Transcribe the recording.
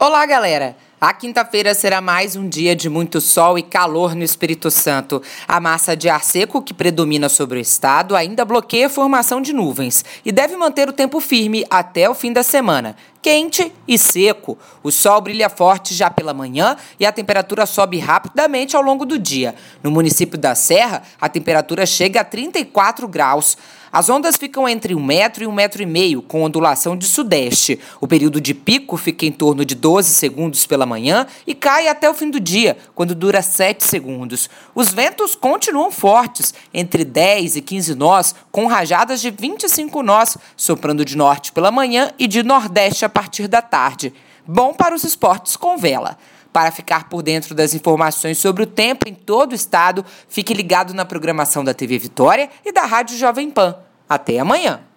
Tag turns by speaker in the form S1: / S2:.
S1: Olá, galera! A quinta-feira será mais um dia de muito sol e calor no Espírito Santo. A massa de ar seco que predomina sobre o estado ainda bloqueia a formação de nuvens e deve manter o tempo firme até o fim da semana. Quente e seco. O sol brilha forte já pela manhã e a temperatura sobe rapidamente ao longo do dia. No município da Serra, a temperatura chega a 34 graus. As ondas ficam entre um metro e um metro e meio, com ondulação de sudeste. O período de pico fica em torno de 12 segundos pela manhã e cai até o fim do dia, quando dura 7 segundos. Os ventos continuam fortes, entre 10 e 15 nós, com rajadas de 25 nós, soprando de norte pela manhã e de nordeste a partir da tarde. Bom para os esportes com vela. Para ficar por dentro das informações sobre o tempo em todo o estado, fique ligado na programação da TV Vitória e da Rádio Jovem Pan. Até amanhã!